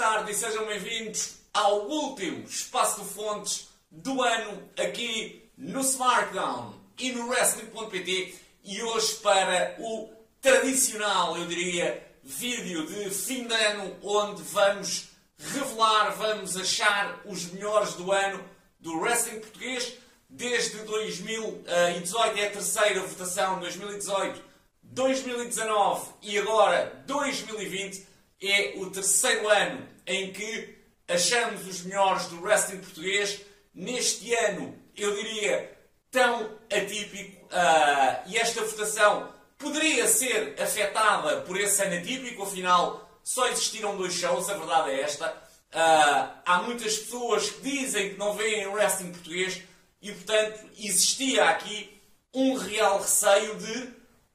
tarde e sejam bem-vindos ao último Espaço de Fontes do ano aqui no SmartDown e no Wrestling.pt e hoje para o tradicional, eu diria, vídeo de fim de ano onde vamos revelar, vamos achar os melhores do ano do wrestling português desde 2018, é a terceira votação, 2018, 2019 e agora 2020 é o terceiro ano em que achamos os melhores do wrestling português. Neste ano, eu diria, tão atípico, uh, e esta votação poderia ser afetada por esse ano atípico, afinal, só existiram dois shows, a verdade é esta. Uh, há muitas pessoas que dizem que não veem wrestling português e, portanto, existia aqui um real receio de,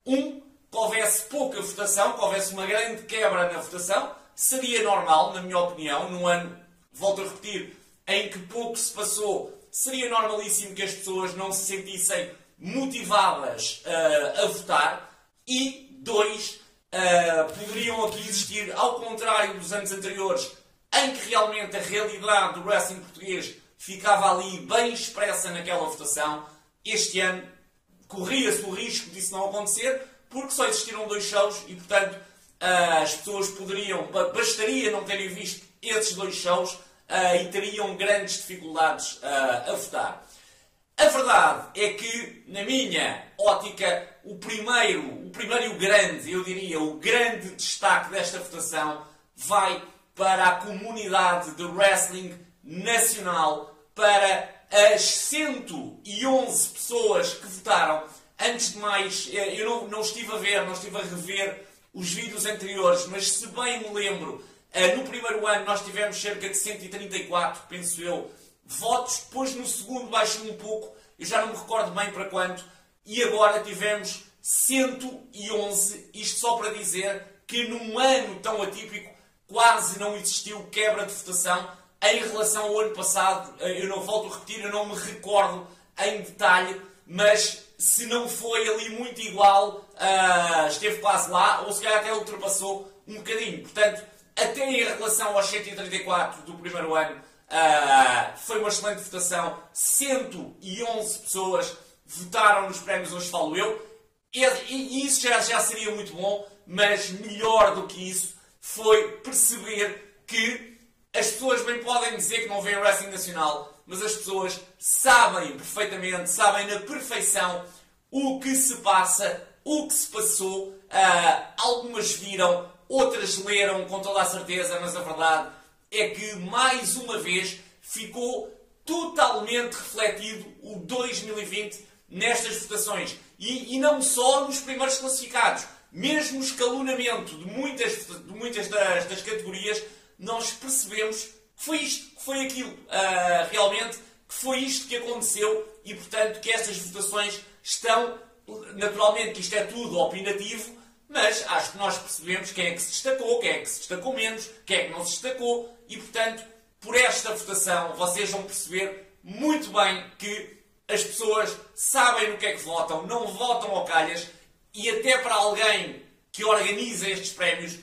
um, que houvesse pouca votação, que houvesse uma grande quebra na votação. Seria normal, na minha opinião, num ano, volto a repetir, em que pouco se passou, seria normalíssimo que as pessoas não se sentissem motivadas uh, a votar. E, dois, uh, poderiam aqui existir, ao contrário dos anos anteriores, em que realmente a realidade do wrestling português ficava ali bem expressa naquela votação. Este ano corria-se o risco disso não acontecer, porque só existiram dois shows e, portanto, as pessoas poderiam, bastaria não terem visto esses dois shows ah, e teriam grandes dificuldades ah, a votar. A verdade é que, na minha ótica, o primeiro, o primeiro e o grande, eu diria, o grande destaque desta votação vai para a comunidade de wrestling nacional, para as 111 pessoas que votaram Antes de mais, eh, eu não, não estive a ver, não estive a rever os vídeos anteriores, mas se bem me lembro, eh, no primeiro ano nós tivemos cerca de 134, penso eu, votos, depois no segundo baixou um pouco, eu já não me recordo bem para quanto, e agora tivemos 111, isto só para dizer que num ano tão atípico quase não existiu quebra de votação. Em relação ao ano passado, eh, eu não volto a repetir, eu não me recordo em detalhe, mas se não foi ali muito igual, uh, esteve quase lá, ou se calhar até ultrapassou um bocadinho. Portanto, até em relação aos 134 do primeiro ano, uh, foi uma excelente votação. 111 pessoas votaram nos prémios Hoje Falo Eu. E, e isso já, já seria muito bom, mas melhor do que isso foi perceber que as pessoas bem podem dizer que não veem wrestling nacional, mas as pessoas sabem perfeitamente, sabem na perfeição o que se passa, o que se passou. Uh, algumas viram, outras leram com toda a certeza, mas a verdade é que mais uma vez ficou totalmente refletido o 2020 nestas votações. E, e não só nos primeiros classificados, mesmo o escalonamento de muitas, de muitas das, das categorias, nós percebemos que foi isto, foi aquilo, uh, realmente, que foi isto que aconteceu e, portanto, que estas votações estão, naturalmente, que isto é tudo opinativo, mas acho que nós percebemos quem é que se destacou, quem é que se destacou menos, quem é que não se destacou e, portanto, por esta votação, vocês vão perceber muito bem que as pessoas sabem no que é que votam, não votam ao calhas e até para alguém que organiza estes prémios,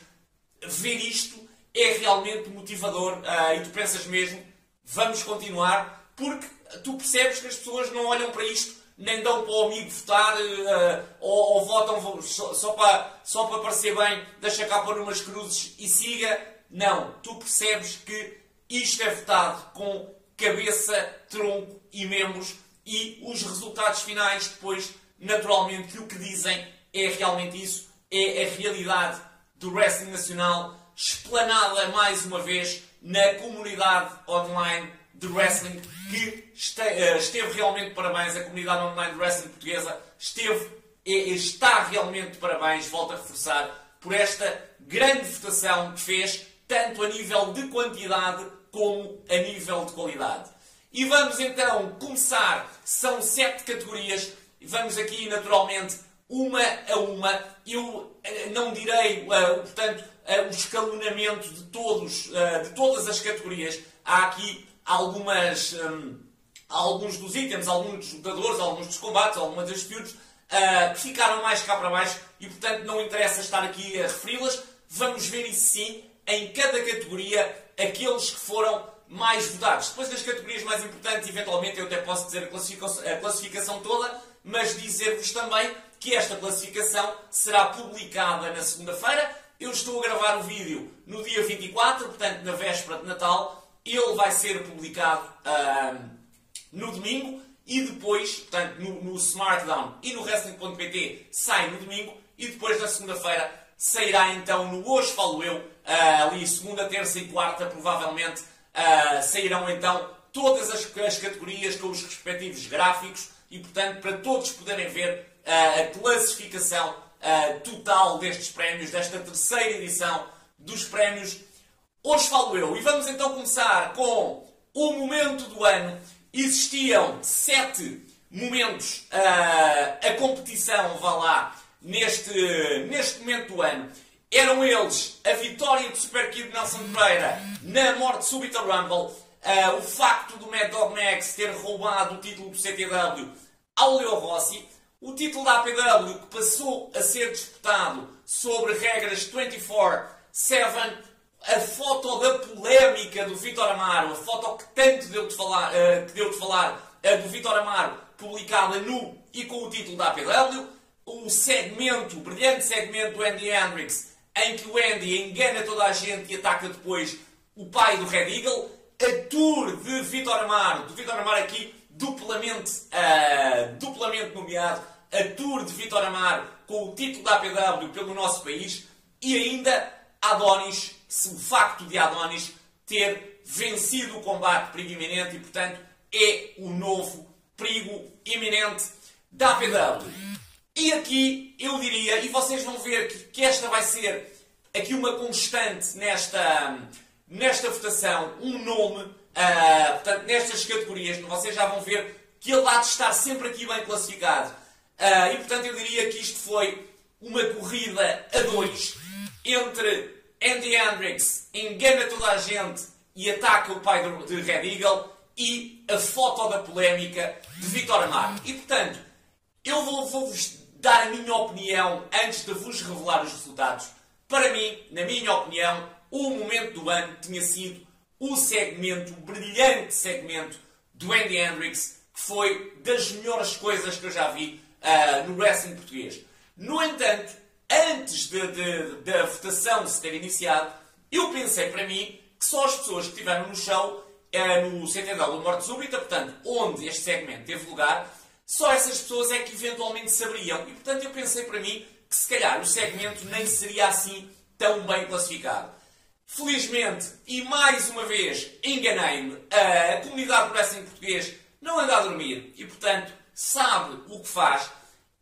ver isto é realmente motivador uh, e tu pensas mesmo, vamos continuar, porque tu percebes que as pessoas não olham para isto, nem dão para o amigo votar uh, ou, ou, votam só, só, para, só para parecer bem, deixa cá pôr umas cruzes e siga. Não, tu percebes que isto é votado com cabeça, tronco e membros e os resultados finais depois, naturalmente, que o que dizem é realmente isso, é a realidade do wrestling nacional explanada mais uma vez na comunidade online de wrestling que eh, esteve realmente parabéns, a comunidade online de wrestling portuguesa esteve e está realmente parabéns, volto a reforçar, por esta grande votação que fez, tanto a nível de quantidade como a nível de qualidade. E vamos então começar, são sete categorias, vamos aqui naturalmente uma a uma. Eu eh, não direi, uh, portanto, uh, o escalonamento de, todos, de todas as categorias. Há aqui algumas, um, alguns dos itens, alguns dos lutadores, alguns dos combates, algumas das feuds que ficaram mais cá para baixo e, portanto, não interessa estar aqui a referi-las. Vamos ver isso sim em cada categoria aqueles que foram mais votados. Depois das categorias mais importantes, eventualmente eu até posso dizer a classificação toda, mas dizer-vos também que esta classificação será publicada na segunda-feira. Eu estou a gravar o vídeo no dia 24, portanto, na véspera de Natal. Ele vai ser publicado no domingo e depois, portanto, no, no Smartdown e no Wrestling.pt sai no domingo e depois na segunda-feira sairá então no Hoje Falo Eu, uh, ali segunda, terça e quarta, provavelmente uh, sairão então todas as, as, categorias com os respectivos gráficos e, portanto, para todos poderem ver a classificação total destes prémios, desta terceira edição dos prémios Hoje Falo Eu. E vamos então começar com o momento do ano. Existiam sete momentos a competição, vá lá, neste, neste momento do ano. Eram eles a vitória de Super Kid Nelson Pereira na morte súbita Rumble, uh, o facto do Mad Dog Max ter roubado o título do CTW ao Leo Rossi, o título da APW que passou a ser disputado sobre regras 24-7, a foto da polémica do Vitor Amaro, a foto que tanto deu de falar, uh, que deu de falar uh, do Vitor Amaro, publicada nu e com o título da APW, o segmento, o brilhante segmento do Andy Hendrix, em que o Andy engana toda a gente e ataca depois o pai do Red Eagle, a tour de Vitor Amaro, do Vitor Amaro aqui duplamente, uh, duplamente nomeado, a tour de Vitor Amaro com o título da APW pelo nosso país e ainda Adonis, o facto de Adonis ter vencido o combate perigo iminente e, portanto, é o novo perigo iminente da APW. E aqui eu diria, e vocês vão ver que, que esta vai ser aqui uma constante nesta, nesta votação, um nome, uh, portanto, nestas categorias, vocês já vão ver que ele há de estar sempre aqui bem classificado. Uh, e portanto eu diria que isto foi uma corrida a dois entre Andy Hendricks engana toda a gente e ataca o pai de Red Eagle e a foto da polémica de Vitor Amaro. E portanto, eu vou-vos vou dar a minha opinião antes de vos revelar os resultados. Para mim, na minha opinião, o momento do ano tinha sido o segmento, o brilhante segmento do Andy Hendrix, que foi das melhores coisas que eu já vi uh, no wrestling português. No entanto, antes da votação se ter iniciado, eu pensei para mim que só as pessoas que estiveram no show, uh, no CTW Morte Súbita, portanto, onde este segmento teve lugar, só essas pessoas é que eventualmente saberiam. E portanto eu pensei para mim que se calhar o segmento nem seria assim tão bem classificado. Felizmente, e mais uma vez, enganei-me, a comunidade do wrestling português não anda a dormir e, portanto, sabe o que faz.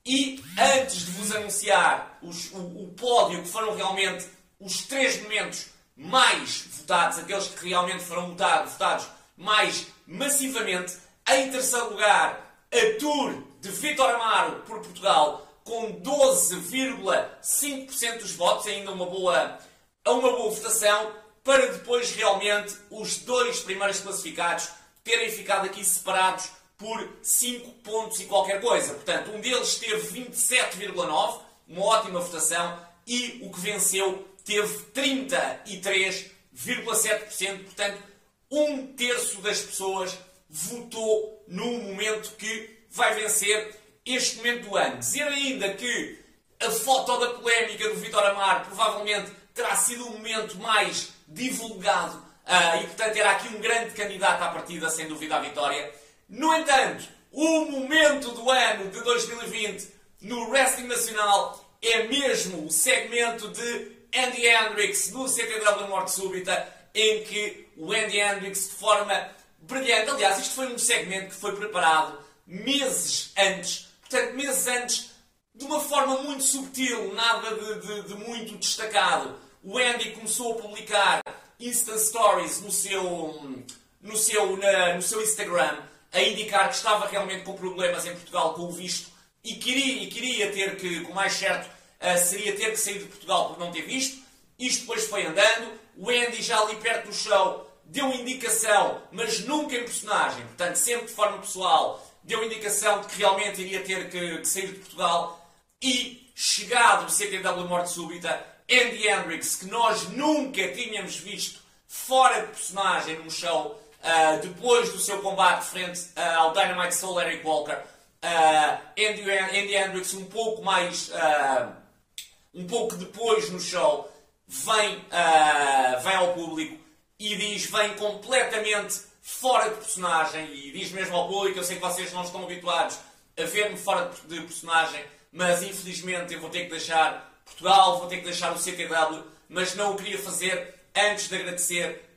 E antes de vos anunciar os, o, o pódio, que foram realmente os três momentos mais votados, aqueles que realmente foram votados, votados mais massivamente, em terceiro lugar a tour de Vitor Amaro por Portugal com 12,5% dos votos, ainda uma boa, uma boa votação, para depois realmente os dois primeiros classificados terem ficado aqui separados por 5 pontos e qualquer coisa. Portanto, um deles teve 27,9, uma ótima votação, e o que venceu teve 33,7%. Portanto, um terço das pessoas votou no momento que vai vencer este momento do ano. Dizer ainda que a foto da polémica do Vitor Amar provavelmente terá sido o momento mais divulgado uh, e, portanto, era aqui um grande candidato à partida, sem dúvida, à vitória. No entanto, o momento do ano de 2020 no Wrestling Nacional é mesmo o segmento de Andy Hendricks no CTW Morte Súbita, em que o Andy Hendricks, de forma brilhante. Aliás, isto foi um segmento que foi preparado meses antes, portanto, meses antes, de uma forma muito subtil, nada de, de, de muito destacado. O Andy começou a publicar Insta Stories no seu, no seu, na, no seu Instagram, a indicar que estava realmente com problemas em Portugal com o visto e queria, e queria ter que, com mais certo, uh, seria ter que sair de Portugal por não ter visto. Isto depois foi andando. O Andy, já ali perto do show, deu indicação, mas nunca em personagem, portanto, sempre de forma pessoal, deu indicação de que realmente iria ter que, que sair de Portugal e chegado do CTW Morte Súbita, Andy Hendrix, que nós nunca tínhamos visto fora de personagem num show, uh, depois do seu combate frente uh, ao Dynamite Soul Eric Walker. Uh, Andy, Andy Hendrix um pouco mais... um pouco depois no show, vem, vem ao público e diz, vem completamente fora de personagem e diz mesmo ao público, eu sei que vocês não estão habituados a ver-me fora de personagem, mas infelizmente eu vou ter que deixar Portugal, vou ter que deixar o CTW, mas não o queria fazer antes de agradecer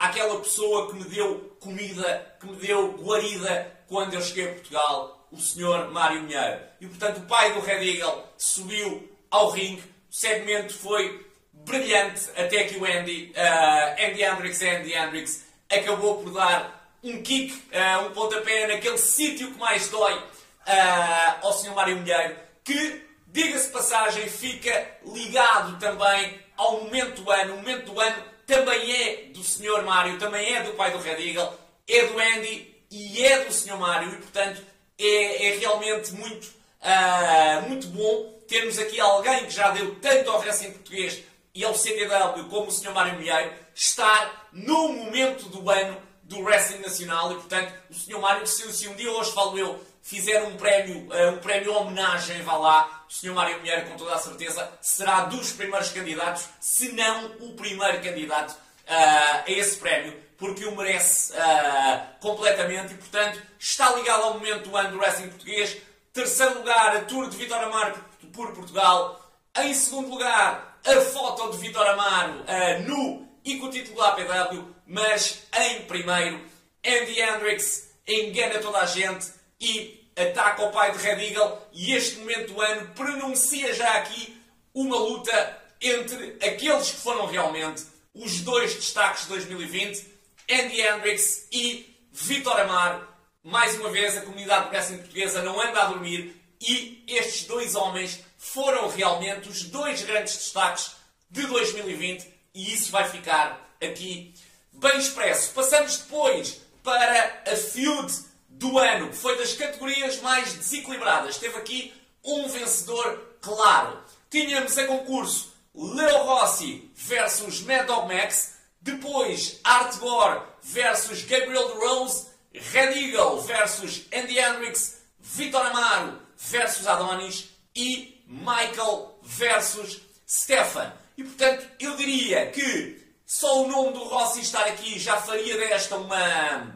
àquela pessoa que me deu comida, que me deu guarida quando eu cheguei a Portugal, o Sr. Mário Minheiro. E portanto o pai do Red Eagle subiu ao ringue, o segmento foi brilhante até que o Andy, uh, Andy Hendrix, Andy Hendrix, acabou por dar um kick, uh, um pontapé naquele sítio que mais dói uh, ao Sr. Mário Milheiro, que, diga-se passagem, fica ligado também ao momento do ano. O momento do ano também é do Sr. Mário, também é do pai do Red Eagle, é do Andy e é do Sr. Mário, e portanto é, é realmente muito, uh, muito bom termos aqui alguém que já deu tanto ao wrestling português e ao CTW como o Sr. Mário Milheiro estar no momento do ano do Wrestling Nacional e, portanto, o Sr. Mário, se, se um dia hoje, falo eu, fizer um prémio, uh, um prémio homenagem, vá lá, o Sr. Mário Milheiro, com toda a certeza, será dos primeiros candidatos, se não o primeiro candidato uh, a esse prémio, porque o merece uh, completamente e, portanto, está ligado ao momento do ano do Wrestling Português. Terceiro lugar, a Tour de Vitor Amaro por Portugal. Em segundo lugar, a foto de Vitor Amaro uh, nu e com o título da APW, mas em primeiro, Andy Hendrix engana toda a gente e ataca o pai de Red Eagle e este momento do ano pronuncia já aqui uma luta entre aqueles que foram realmente os dois destaques de 2020, Andy Hendrix e Vitor Amaro. Mais uma vez, a comunidade de wrestling portuguesa não anda a dormir e estes dois homens foram realmente os dois grandes destaques de 2020 e isso vai ficar aqui bem expresso. Passamos depois para a feud do ano, que foi das categorias mais desequilibradas. Teve aqui um vencedor claro. Tínhamos a concurso Leo Rossi versus Mad Dog Max, depois Art Gore versus Gabriel Rose, Red Eagle versus Andy Hendrix, Vitor Amaro versus Adonis e Michael versus Stefan. E portanto, eu diria que só o nome do Rossi estar aqui já faria desta uma,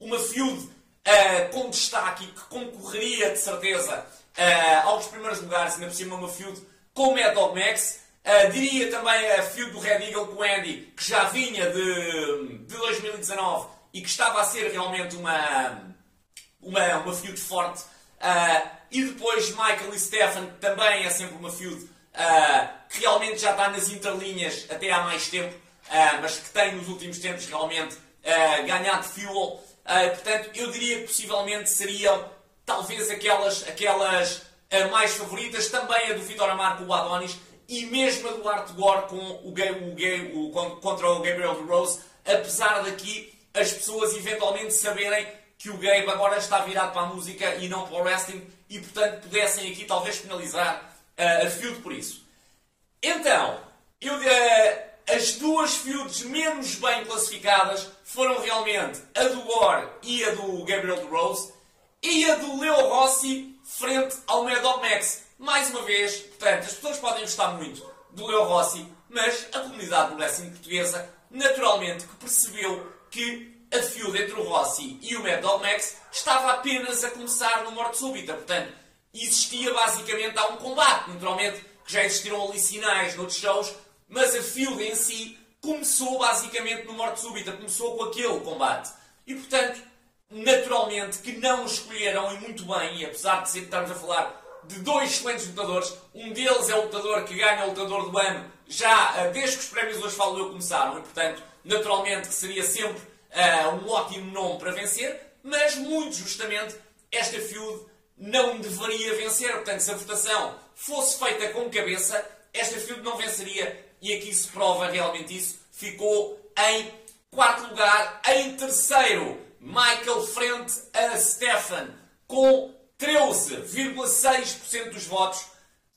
uma feud uh, com destaque que concorreria de certeza uh, aos primeiros lugares, ainda por cima uma feud com Mad Dog Max. Uh, diria também a feud do Red Eagle com Andy, que já vinha de, de 2019 e que estava a ser realmente uma, uma, uma feud forte. Uh, e depois Michael e Stefan também é sempre uma feud que realmente já está nas interlinhas até há mais tempo, mas que tem nos últimos tempos realmente ganhado fuel. Portanto, eu diria que possivelmente seriam talvez aquelas, aquelas mais favoritas, também a do Vitor Amar com o Adonis e mesmo a do Art Gore com o, gay, o, o, contra o Gabriel Rose, apesar daqui as pessoas eventualmente saberem que o Gabe agora está virado para a música e não para o wrestling e, portanto, pudessem aqui talvez penalizar uh, a feud por isso. Então, eu, uh, as duas feuds menos bem classificadas foram realmente a do Gore e a do Gabriel Rose e a do Leo Rossi frente ao Mad Max. Mais uma vez, portanto, as pessoas podem gostar muito do Leo Rossi, mas a comunidade do wrestling portuguesa, naturalmente, que percebeu que a feud entre o Rossi e o Mad Max estava apenas a começar no Morte Súbita. Portanto, existia basicamente há um combate. Naturalmente que já existiram ali sinais noutros shows, mas a feud em si começou basicamente no Morte Súbita. Começou com aquele combate. E, portanto, naturalmente que não escolheram, e muito bem, e apesar de estarmos a falar de dois excelentes lutadores, um deles é o lutador que ganha o lutador do ano já eh, desde que os prémios hoje falo eu começaram, e portanto, naturalmente que seria sempre uh, um ótimo nome para vencer, mas muito justamente esta feud não deveria vencer. Portanto, se a votação fosse feita com cabeça, esta feud não venceria e aqui se prova realmente isso. Ficou em quarto lugar. Em terceiro, Michael frente a Stefan com 13,6% dos votos.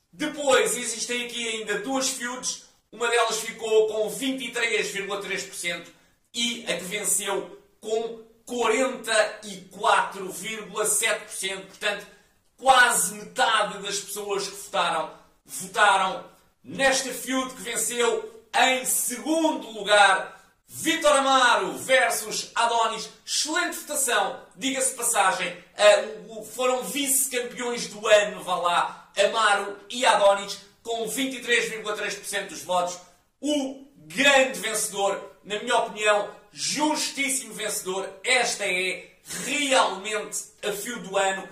Depois existem aqui ainda duas feuds, uma delas ficou com 23,3% e a que venceu com 44,7%. Portanto, quase metade das pessoas que votaram votaram nesta feud que venceu em segundo lugar. Vitor Amaro versus Adonis. Excelente votação, diga-se passagem. Uh, foram vice-campeões do ano, vá lá, Amaro e Adonis, com 23,3% dos votos. O grande vencedor, na minha opinião, justíssimo vencedor. Esta é realmente a fio do ano.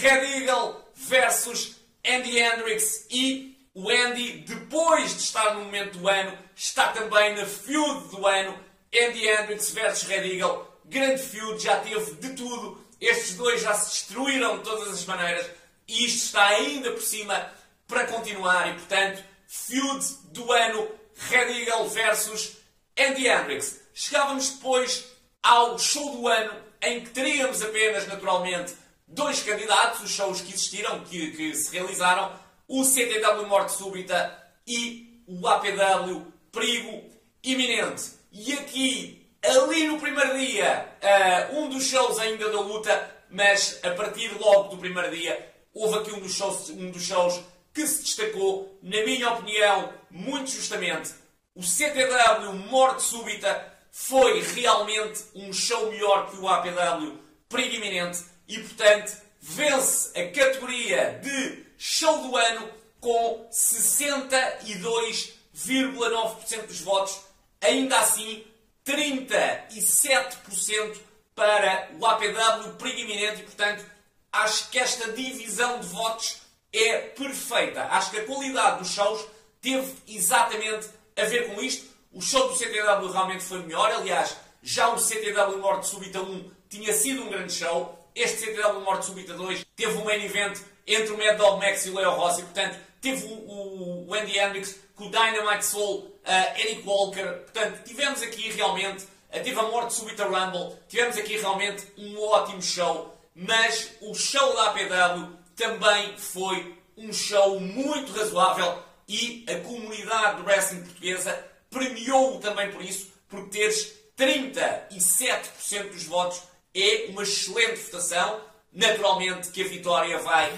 Red Eagle versus Andy Hendricks e o Andy, depois de estar no momento do ano, está também na feud do ano. Andy Hendricks versus Red Eagle. Grande feud, já teve de tudo. Estes dois já se destruíram de todas as maneiras. E isto está ainda por cima para continuar. E, portanto, feud do ano. Red Eagle versus Andy Hendricks. Chegávamos depois ao show do ano, em que teríamos apenas, naturalmente, dois candidatos, os shows que existiram, que, que se realizaram, o CTW Morte Súbita e o APW Perigo Iminente. E aqui, ali no primeiro dia, uh, um dos shows ainda da luta, mas a partir logo do primeiro dia, houve aqui um dos shows, um dos shows que se destacou, na minha opinião, muito justamente. O CTW Morte Súbita foi realmente um show melhor que o APW Perigo Iminente e, portanto, vence a categoria de show do ano com 62,9% dos votos. Ainda assim, 37% para o APW preeminente e, portanto, acho que esta divisão de votos é perfeita. Acho que a qualidade dos shows teve exatamente a ver com isto. O show do CTW realmente foi melhor. Aliás, já o CTW Morte Súbita 1 tinha sido um grande show. Este CTW Morte Súbita 2 teve um main event entre o Mad Dog Max e o Leo Rossi. Portanto, teve o, o, o Andy Hendricks com o Dynamite Soul, uh, Eric Walker. Portanto, tivemos aqui realmente, uh, teve a Morte Súbita Rumble. Tivemos aqui realmente um ótimo show. Mas o show da APW também foi um show muito razoável e a comunidade do wrestling portuguesa premiou-o também por isso, por teres 37% dos votos é uma excelente votação. Naturalmente que a vitória vai,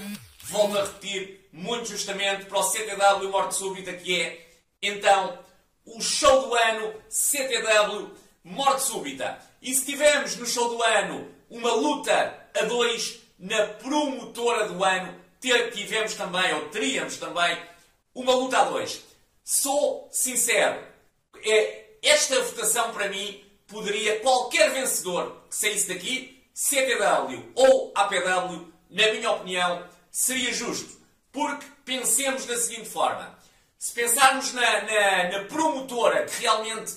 volto a repetir, muito justamente para o CTW Morte Súbita, que é então o show do ano CTW Morte Súbita. E se tivermos no show do ano uma luta a dois na promotora do ano, tivemos também, ou teríamos também, uma luta a dois. Sou sincero, é, esta votação para mim poderia qualquer vencedor que saísse daqui, CTW ou APW, na minha opinião, seria justo. Porque pensemos da seguinte forma: se pensarmos na, na, na promotora que realmente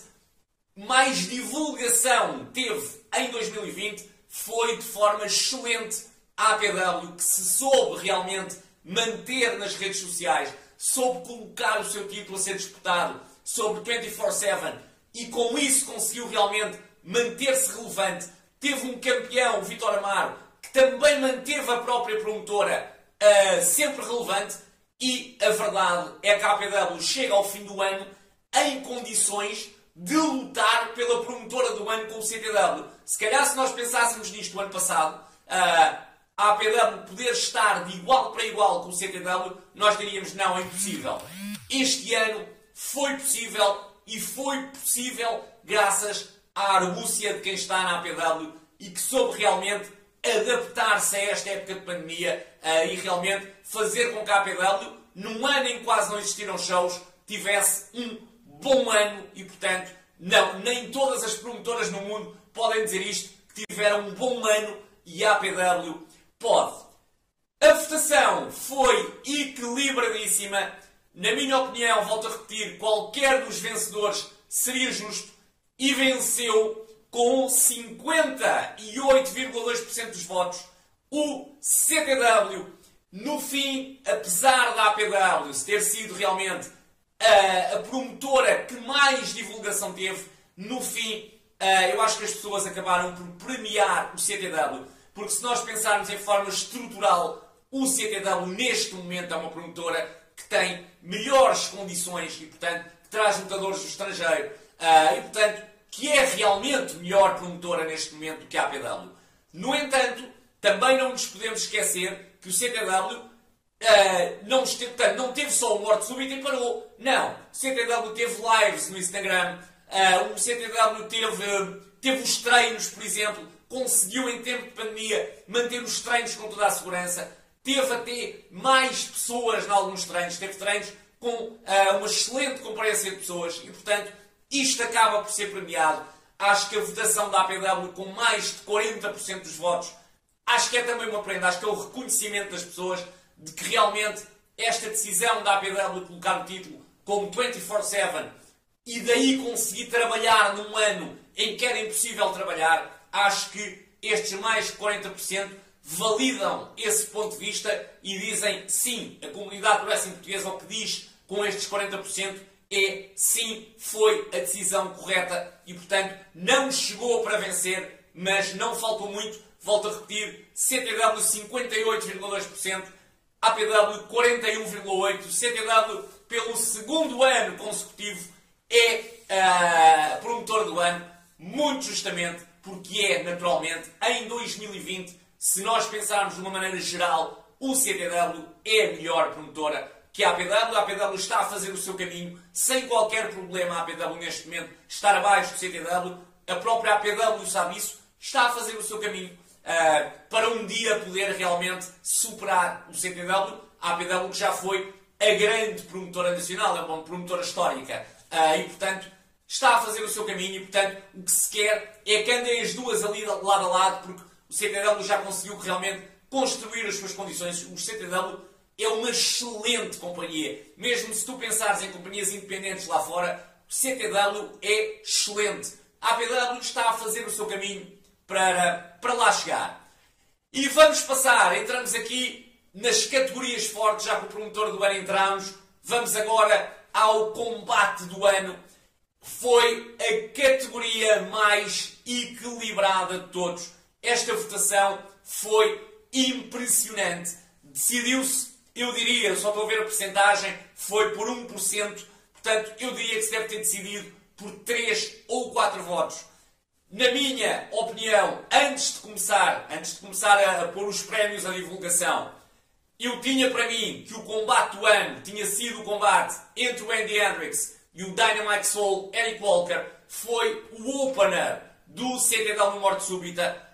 mais divulgação teve em 2020, foi de forma excelente a APW, que se soube realmente manter nas redes sociais, soube colocar o seu título a ser disputado sobre 24-7 e com isso conseguiu realmente manter-se relevante. Teve um campeão, o Vitor Amaro, que também manteve a própria promotora uh, sempre relevante. E a verdade é que a APW chega ao fim do ano em condições de lutar pela promotora do ano com o CTW. Se calhar, se nós pensássemos nisto no ano passado, uh, a APW poder estar de igual para igual com o CTW, nós diríamos não, é impossível. Este ano foi possível e foi possível graças à argúcia de quem está na APW e que soube realmente adaptar-se a esta época de pandemia uh, e realmente fazer com que a APW, num ano em que quase não existiram shows, tivesse um bom ano e, portanto, não, nem todas as promotoras no mundo podem dizer isto, que tiveram um bom ano e a APW pode. A votação foi equilibradíssima na minha opinião, volto a repetir, qualquer dos vencedores seria justo e venceu com 58,2% dos votos o CTW. No fim, apesar da APW ter sido realmente a, a promotora que mais divulgação teve, no fim, eu acho que as pessoas acabaram por premiar o CTW. Porque se nós pensarmos em forma estrutural, o CTW neste momento é uma promotora que tem melhores condições e, portanto, que traz lutadores do estrangeiro uh, e, portanto, que é realmente melhor promotora neste momento do que a APW. No entanto, também não nos podemos esquecer que o CTW Uh, não, esteve, portanto, não teve só o morte súbita e parou. Não. O CTW teve lives no Instagram. Uh, o CTW teve, teve os treinos, por exemplo. Conseguiu, em tempo de pandemia, manter os treinos com toda a segurança. Teve até mais pessoas em alguns treinos. Teve treinos com uh, uma excelente comparência de pessoas. E, portanto, isto acaba por ser premiado. Acho que a votação da APW com mais de 40% dos votos, acho que é também uma prenda. Acho que é o reconhecimento das pessoas de que realmente esta decisão da APW de colocar o título como 24-7 e daí conseguir trabalhar num ano em que era impossível trabalhar, acho que estes mais de 40% validam esse ponto de vista e dizem sim, a comunidade wrestling portuguesa o que diz com estes 40% é sim, foi a decisão correta e portanto não chegou para vencer, mas não faltou muito. Volto a repetir, CTW 58,2%, APW 41,8%, CTW pelo segundo ano consecutivo é uh, promotor do ano, muito justamente porque é, naturalmente, em 2020, se nós pensarmos de uma maneira geral, o CTW é a melhor promotora que a APW. A APW está a fazer o seu caminho sem qualquer problema. A APW, neste momento, estar abaixo do CTW. A própria APW sabe isso, está a fazer o seu caminho uh, para um dia poder realmente superar o CTW. A APW já foi a grande promotora nacional, é uma promotora histórica. Uh, e, portanto, está a fazer o seu caminho e, portanto, o que se quer é que andem as duas ali lado a lado, porque o CTW já conseguiu realmente construir as suas condições. O CTW é uma excelente companhia. Mesmo se tu pensares em companhias independentes lá fora, o CTW é excelente. A APW está a fazer o seu caminho para, para lá chegar. E vamos passar, entramos aqui nas categorias fortes, já que o promotor do ano entramos. Vamos agora ao combate do ano. Foi a categoria mais equilibrada de todos. Esta votação foi impressionante. Decidiu-se, eu diria, só estou a ver a porcentagem, foi por 1%. Portanto, eu diria que se deve ter decidido por 3 ou 4 votos. Na minha opinião, antes de começar, antes de começar a, a pôr os prémios à divulgação, eu tinha para mim que o combate do ano tinha sido o combate entre o Andy Hendricks e o Dynamite Soul Eric Walker. Foi o opener do CTW no Morte Súbita.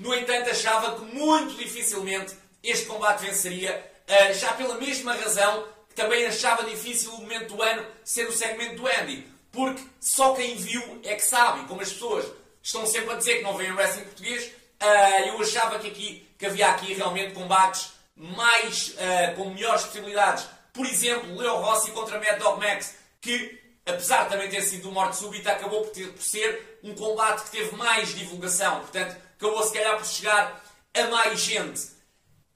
No entanto, achava que muito dificilmente este combate venceria, uh, já pela mesma razão que também achava difícil o momento do ano ser o segmento do Andy. Porque só quem viu é que sabe, como as pessoas estão sempre a dizer que não veem wrestling português, uh, eu achava que, aqui, que havia aqui realmente combates mais, uh, com melhores possibilidades. Por exemplo, Leo Rossi contra Mad Dog Max, que, apesar de também ter sido um morte súbita, acabou por, ter, por ser um combate que teve mais divulgação. Portanto, acabou se calhar por chegar a mais gente.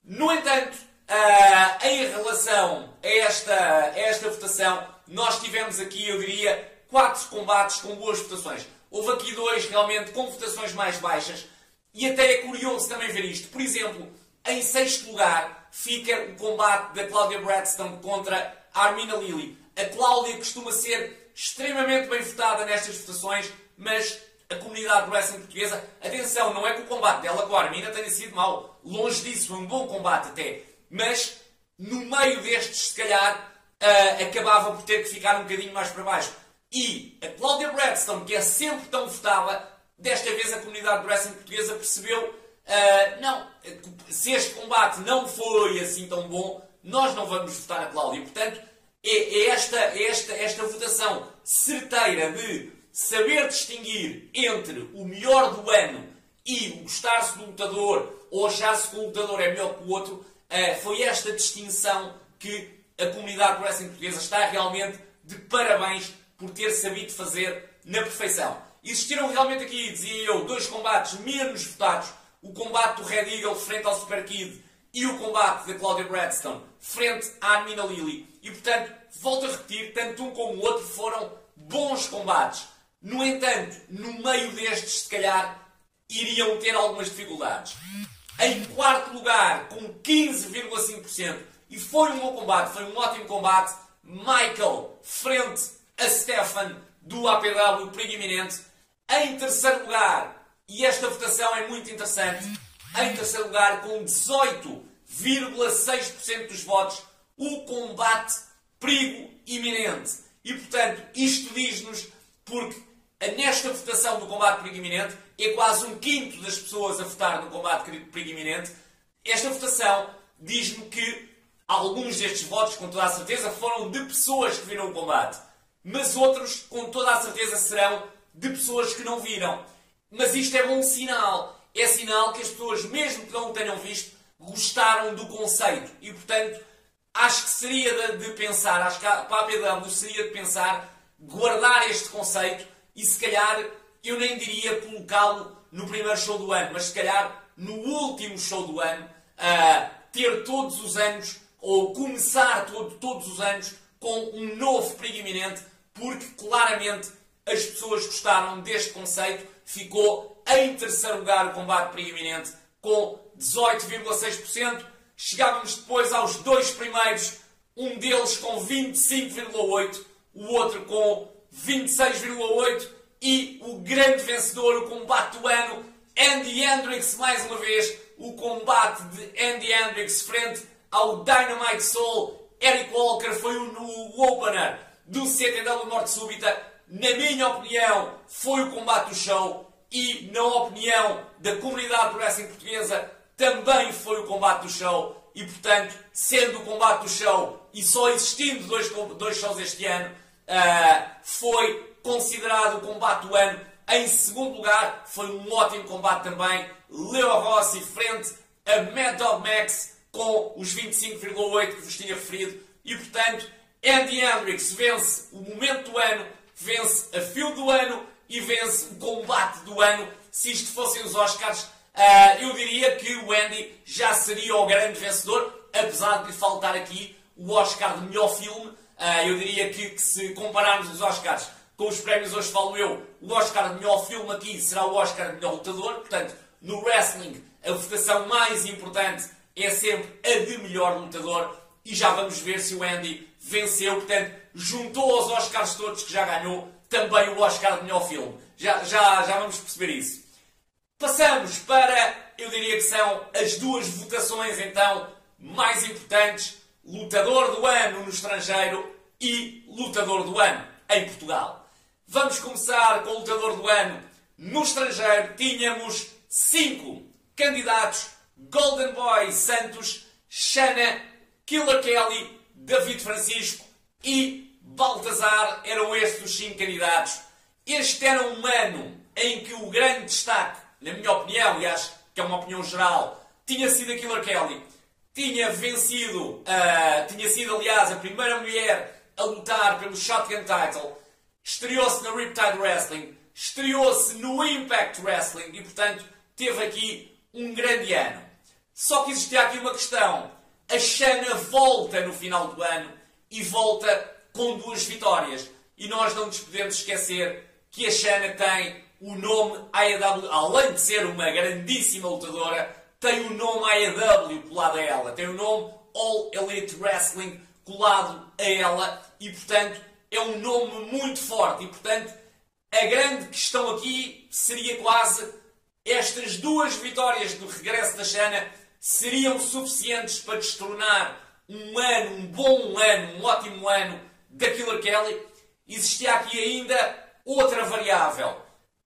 No entanto, uh, em relação a esta, a esta votação, nós tivemos aqui, eu diria, quatro combates com boas votações. Houve aqui dois realmente com votações mais baixas. E até é curioso também ver isto. Por exemplo, em sexto lugar fica o combate da Cláudia Bradstone contra a Armina Lilly. A Cláudia costuma ser extremamente bem votada nestas votações, mas a comunidade do wrestling portuguesa, atenção, não é que o combate dela com a Armina tenha sido mau. Longe disso, um bom combate até. Mas, no meio destes, se calhar, uh, acabava por ter que ficar um bocadinho mais para baixo. E a Cláudia Bradstone, que é sempre tão votada, desta vez a comunidade do wrestling portuguesa percebeu Uh, não, se este combate não foi assim tão bom, nós não vamos votar a Cláudia. Portanto, é, é esta, é esta, esta votação certeira de saber distinguir entre o melhor do ano e o gostar-se do lutador ou achar-se que o lutador é melhor que o outro, uh, foi esta distinção que a comunidade wrestling portuguesa está realmente de parabéns por ter sabido fazer na perfeição. Existiram realmente aqui, dizia eu, dois combates menos votados o combate do Red Eagle frente ao Super Kid e o combate da Claudia Bradstone frente à Armina Lily. E portanto, volto a repetir, tanto um como o outro foram bons combates. No entanto, no meio destes, se calhar, iriam ter algumas dificuldades. Em quarto lugar, com 15,5%, e foi um bom combate, foi um ótimo combate. Michael frente a Stefan do APW perigo iminente. Em terceiro lugar, e esta votação é muito interessante, em terceiro lugar, com 18,6% dos votos, o combate perigo iminente. E portanto, isto diz-nos, porque nesta votação do combate perigo iminente, é quase um quinto das pessoas a votar no combate perigo iminente, esta votação diz-me que alguns destes votos, com toda a certeza, foram de pessoas que viram o combate. Mas outros, com toda a certeza, serão de pessoas que não viram. Mas isto é bom sinal. É sinal que as pessoas, mesmo que não o tenham visto, gostaram do conceito. E, portanto, acho que seria de, de pensar, acho que para a PW seria de pensar guardar este conceito e, se calhar, eu nem diria colocá-lo no primeiro show do ano, mas se calhar no último show do ano, uh, ter todos os anos, ou começar todo, todos os anos, com um novo perigo iminente, porque claramente as pessoas gostaram deste conceito. Ficou em terceiro lugar o combate perigo iminente, com 18,6%. Chegávamos depois aos dois primeiros, um deles com 25,8%, o outro com 26,8% e o grande vencedor, o combate do ano, Andy Hendrix, mais uma vez, o combate de Andy Hendrix frente ao Dynamite Soul. Eric Walker foi o, o opener do CTW Morte Súbita. Na minha opinião, foi o combate do show e, na opinião da comunidade wrestling portuguesa, também foi o combate do show. E, portanto, sendo o combate do show e só existindo dois, dois shows este ano, uh, foi considerado o combate do ano em segundo lugar, foi um ótimo combate também. Leo Rossi frente a Mad Dog Max com os 25,8 que vos tinha referido. E portanto, Andy Hendrix vence o momento do ano, vence a fio do ano e vence o combate do ano. Se isto fossem os Oscars, uh, eu diria que o Andy já seria o grande vencedor, apesar de lhe faltar aqui o Oscar de melhor filme. Uh, eu diria que, que se compararmos os Oscars com os prémios hoje falo eu, o Oscar de melhor filme aqui será o Oscar de melhor lutador. Portanto, no wrestling, a votação mais importante é sempre a de melhor lutador. E já vamos ver se o Andy venceu. Portanto, juntou aos Oscars todos que já ganhou também o Oscar de melhor filme. Já, já, já vamos perceber isso. Passamos para, eu diria que são as duas votações então mais importantes: lutador do ano no estrangeiro e lutador do ano em Portugal. Vamos começar com o lutador do ano. No estrangeiro tínhamos cinco candidatos: Golden Boy Santos, Shana, Killer Kelly, David Francisco e Baltazar. Eram estes os cinco candidatos. Este era um ano em que o grande destaque, na minha opinião, aliás, que é uma opinião geral, tinha sido a Killer Kelly. Tinha vencido, uh, tinha sido, aliás, a primeira mulher a lutar pelo Shotgun Title estreou-se na Riptide Wrestling, estreou-se no Impact Wrestling e, portanto, teve aqui um grande ano. Só que existia aqui uma questão. A Shana volta no final do ano e volta com duas vitórias. E nós não nos podemos esquecer que a Shana tem o nome AEW, além de ser uma grandíssima lutadora, tem o nome AEW colado a ela, tem o nome All Elite Wrestling colado a ela. E, portanto, é um nome muito forte. E, portanto, a grande questão aqui seria quase estas duas vitórias do regresso da Xana seriam suficientes para destronar um ano, um bom ano, um ótimo ano da Killer Kelly. Existia aqui ainda outra variável.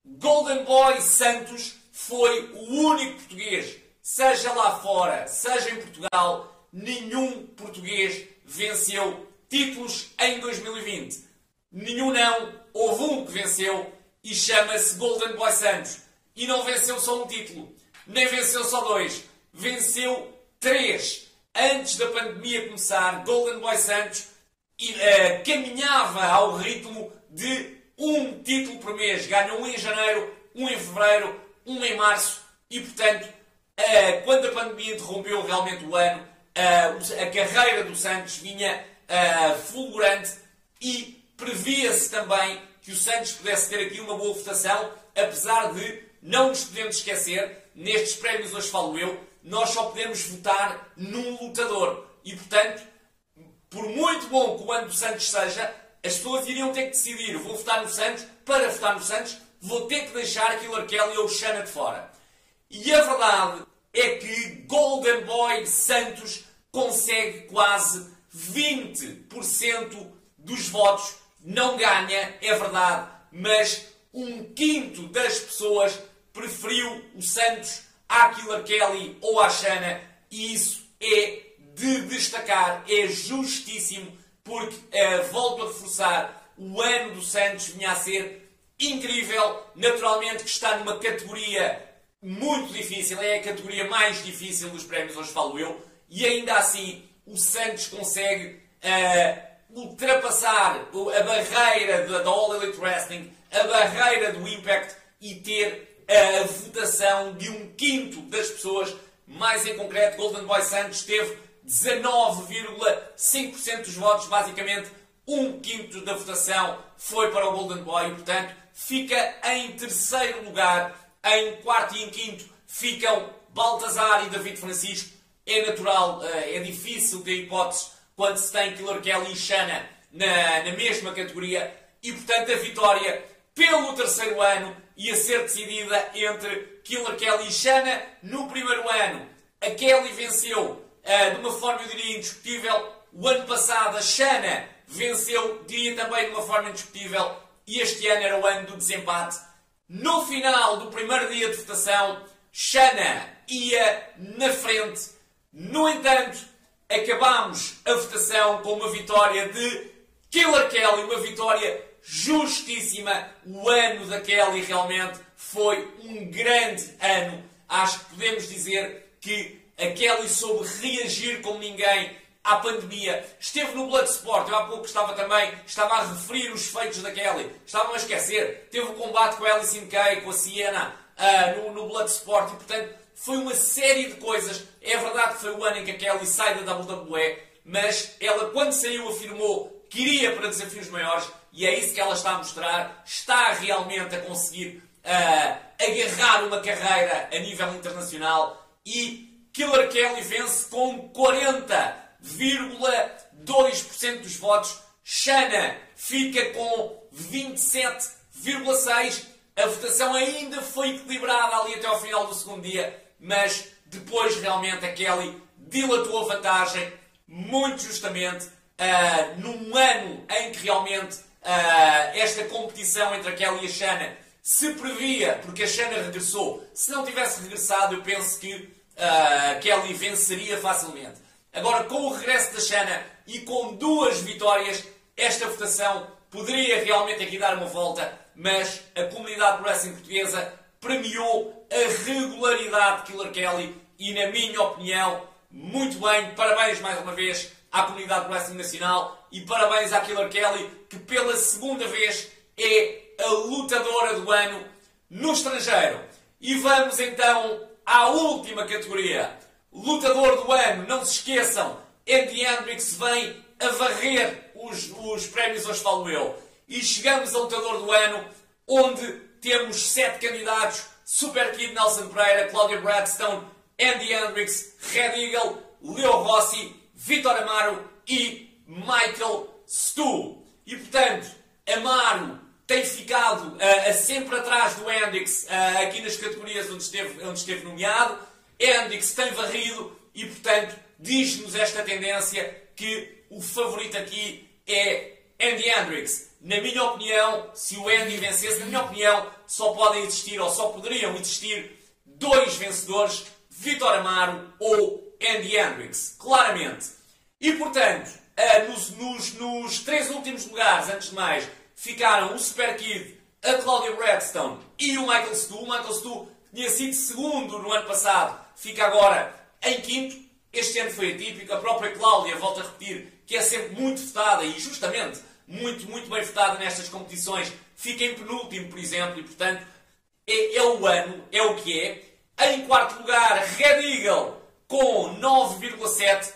Golden Boy Santos foi o único português, seja lá fora, seja em Portugal, nenhum português venceu títulos em 2020. Nenhum não, houve um que venceu e chama-se Golden Boy Santos. E não venceu só um título, nem venceu só dois, venceu três. Antes da pandemia começar, Golden Boy Santos uh, caminhava ao ritmo de um título por mês. Ganhou um em janeiro, um em fevereiro, um em março e, portanto, uh, quando a pandemia interrompeu realmente o ano, uh, a carreira do Santos vinha fulgurante e previa-se também que o Santos pudesse ter aqui uma boa votação, apesar de não nos podemos esquecer, nestes prémios hoje falo eu, nós só podemos votar num lutador. E, portanto, por muito bom que o ano do Santos seja, as pessoas iriam ter que decidir: vou votar no Santos, para votar no Santos, vou ter que deixar a Killer Kelly ou o Xana de fora. E a verdade é que Golden Boy Santos consegue quase 20% dos votos. Não ganha, é verdade, mas um quinto das pessoas preferiu o Santos à Killer Kelly ou à Xana e isso é de destacar, é justíssimo, porque, uh, volto a reforçar, o ano do Santos vinha a ser incrível, naturalmente que está numa categoria muito difícil, é a categoria mais difícil dos prémios, hoje falo eu, e ainda assim o Santos consegue uh, ultrapassar a barreira da All Elite Wrestling, a barreira do Impact e ter a votação de um quinto das pessoas, mais em concreto, Golden Boy Santos teve 19,5% dos votos, basicamente um quinto da votação foi para o Golden Boy, e, portanto fica em terceiro lugar, em quarto e em quinto ficam Baltazar e David Francisco. É natural, eh, é difícil ter hipóteses quando se tem Killer Kelly e Shanna na, na mesma categoria e, portanto, a vitória pelo terceiro ano ia ser decidida entre Killer Kelly e Shanna. No primeiro ano, a Kelly venceu uh, de uma forma, eu diria, indiscutível. O ano passado, a Shanna venceu, diria também, de uma forma indiscutível. E este ano era o ano do desempate. No final do primeiro dia de votação, Shanna ia na frente. No entanto, acabámos a votação com uma vitória de Killer Kelly, uma vitória justíssima. O ano da Kelly realmente foi um grande ano. Acho que podemos dizer que a Kelly soube reagir como ninguém à pandemia. Esteve no Bloodsport, eu há pouco estava também, estava a referir os feitos da Kelly. Estava a esquecer. Teve o um combate com a Alice Kay, com a Siena, uh, no, no Bloodsport e, portanto, foi uma série de coisas. É verdade que foi o ano em que a Kelly sai da WWE, mas ela, quando saiu, afirmou que iria para desafios maiores e é isso que ela está a mostrar. Está realmente a conseguir uh, agarrar uma carreira a nível internacional e Killer Kelly vence com 40,2% dos votos. Shana fica com 27,6%. A votação ainda foi equilibrada ali até ao final do segundo dia mas depois realmente a Kelly dilatou a vantagem, muito justamente, uh, num ano em que realmente uh, esta competição entre a Kelly e a Shanna se previa, porque a Shanna regressou. Se não tivesse regressado, eu penso que uh, a Kelly venceria facilmente. Agora, com o regresso da Shanna e com duas vitórias, esta votação poderia realmente aqui dar uma volta, mas a comunidade wrestling portuguesa premiou a regularidade de Killer Kelly e, na minha opinião, muito bem. Parabéns mais uma vez à comunidade wrestling nacional e parabéns à Killer Kelly, que pela segunda vez é a lutadora do ano no estrangeiro. E vamos então à última categoria. Lutador do ano, não se esqueçam, Andy Hendrix vem a varrer os, os prémios hoje falo eu. E chegamos ao lutador do ano, onde temos sete candidatos: Super Kid, Nelson Pereira, Claudia Bradstone, Andy Hendricks, Red Eagle, Leo Rossi, Vitor Amaro e Michael Stu. E portanto, Amaro tem ficado uh, sempre atrás do Hendricks uh, aqui nas categorias onde esteve, onde esteve nomeado. Hendricks tem varrido e, portanto, diz-nos esta tendência que o favorito aqui é Andy Hendricks. Na minha opinião, se o Andy vencesse, na minha opinião, só podem existir ou só poderiam existir dois vencedores, Vitor Amaro ou Andy Hendricks, claramente. E portanto, nos, nos, nos, três últimos lugares, antes de mais, ficaram o Super Kid, a Claudia Redstone e o Michael Stu. O Michael Stu tinha sido segundo no ano passado, fica agora em quinto. Este ano foi atípico. A própria Cláudia, volta a repetir, que é sempre muito votada e justamente muito, muito bem votada nestas competições, fica em penúltimo, por exemplo, e portanto é, é o ano, é o que é. Em quarto lugar, Red Eagle com 9,7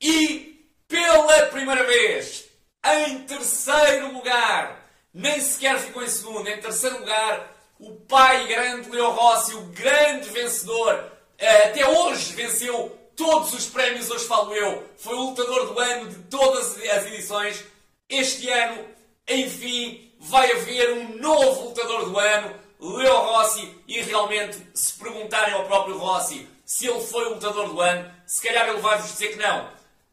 e pela primeira vez, em terceiro lugar, nem sequer ficou em segundo, em terceiro lugar, o pai grande Leo Rossi, o grande vencedor, eh, até hoje venceu todos os prémios, hoje falo eu, foi o lutador do ano de todas as edições. Este ano, enfim, vai haver um novo lutador do ano, Leo Rossi, e realmente, se perguntarem ao próprio Rossi se ele foi o lutador do ano, se calhar ele vai-vos dizer que não.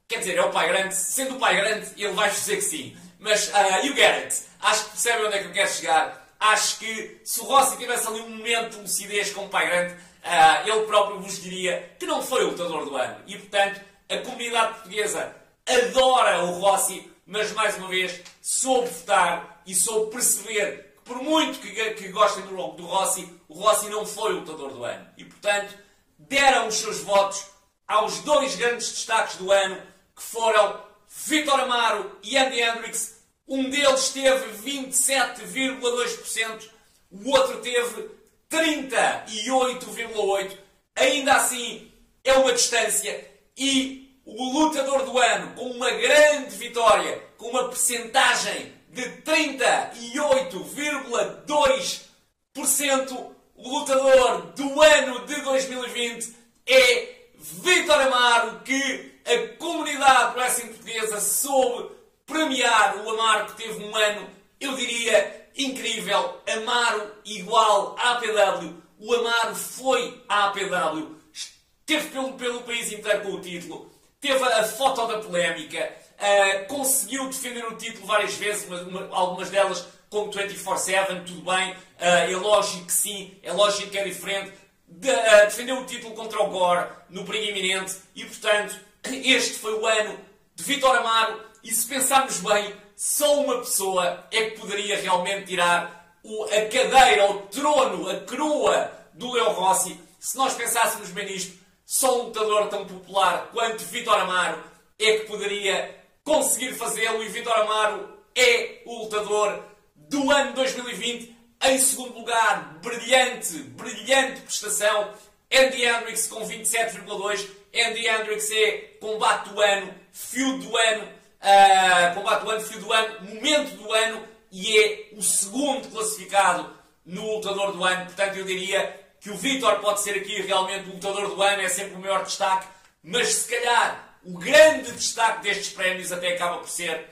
Quer dizer, é o pai grande, sendo o pai grande, ele vai-vos dizer que sim. Mas, uh, you get it. Acho que percebem onde é que eu quero chegar. Acho que se o Rossi tivesse ali um momento de lucidez com o pai grande, uh, ele próprio vos diria que não foi o lutador do ano. E, portanto, a comunidade portuguesa adora o Rossi, mas, mais uma vez, soube votar e soube perceber que, por muito que, que gostem do, do Rossi, o Rossi não foi o lutador do ano. E, portanto, deram os seus votos aos dois grandes destaques do ano, que foram Vitor Amaro e Andy Hendricks. Um deles teve 27,2%, o outro teve 38,8%. Ainda assim, é uma distância. E o lutador do ano, com uma grande vitória, com uma percentagem de 38,2%, o lutador do ano de 2020 é Vitor Amaro, que a comunidade wrestling portuguesa soube premiar o Amaro, que teve um ano, eu diria, incrível. Amaro igual a APW. O Amaro foi a APW. Esteve pelo, pelo país inteiro com o título. Teve a foto da polémica. Uh, conseguiu defender o título várias vezes, uma, uma, algumas delas como 24-7, tudo bem. Uh, é lógico que sim, é lógico que é diferente. De, uh, defendeu o título contra o Gore no perigo iminente e, portanto, este foi o ano de Vitor Amaro. E se pensarmos bem, só uma pessoa é que poderia realmente tirar o, a cadeira, o trono, a coroa do Leo Rossi. Se nós pensássemos bem nisto, só um lutador tão popular quanto Vitor Amaro é que poderia conseguir fazê-lo. E Vitor Amaro é o lutador do ano 2020. Em segundo lugar, brilhante, brilhante prestação. Andy Hendricks com 27,2. Andy Hendricks é combate do ano, fio do ano, uh, combate do ano, fio do ano, momento do ano e é o segundo classificado no lutador do ano. Portanto, eu diria que o Vitor pode ser aqui realmente o lutador do ano, é sempre o maior destaque, mas se calhar o grande destaque destes prémios até acaba por ser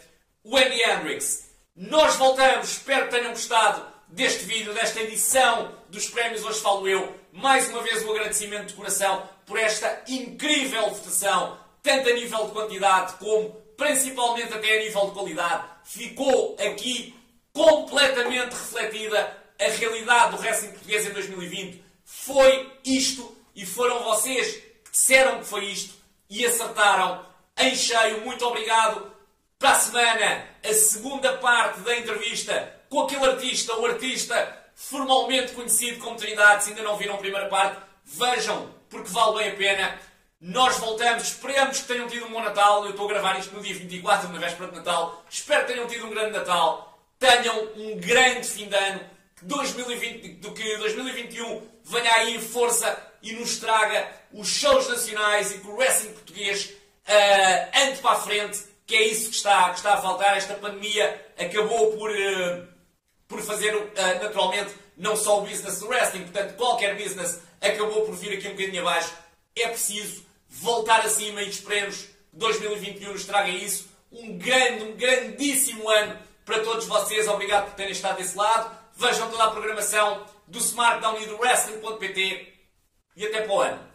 o Andy Hendricks. Nós voltamos, espero que tenham gostado deste vídeo, desta edição dos prémios Hoje Falo Eu. Mais uma vez um agradecimento de coração por esta incrível votação, tanto a nível de quantidade como principalmente até a nível de qualidade. Ficou aqui completamente refletida a realidade do wrestling português em 2020. Foi isto e foram vocês que disseram que foi isto e acertaram em cheio. Muito obrigado. Para a semana, a segunda parte da entrevista com aquele artista, o artista formalmente conhecido como Trindade. Se ainda não viram a primeira parte, vejam, porque vale bem a pena. Nós voltamos, esperamos que tenham tido um bom Natal. Eu estou a gravar isto no dia 24, na véspera de Natal. Espero que tenham tido um grande Natal. Tenham um grande fim de ano. Que 2020, do que 2021 venha aí em força e nos traga os shows nacionais e que o wrestling português uh, ande para a frente, que é isso que está, que está a faltar. Esta pandemia acabou por. Uh, por fazer uh, naturalmente não só o business do wrestling, portanto qualquer business acabou por vir aqui um bocadinho abaixo. É preciso voltar acima e esperemos que 2021 nos traga isso. Um grande, um grandíssimo ano para todos vocês. Obrigado por terem estado desse lado. Vejam toda a programação do SmartDown e do Wrestling.pt e até para o ano.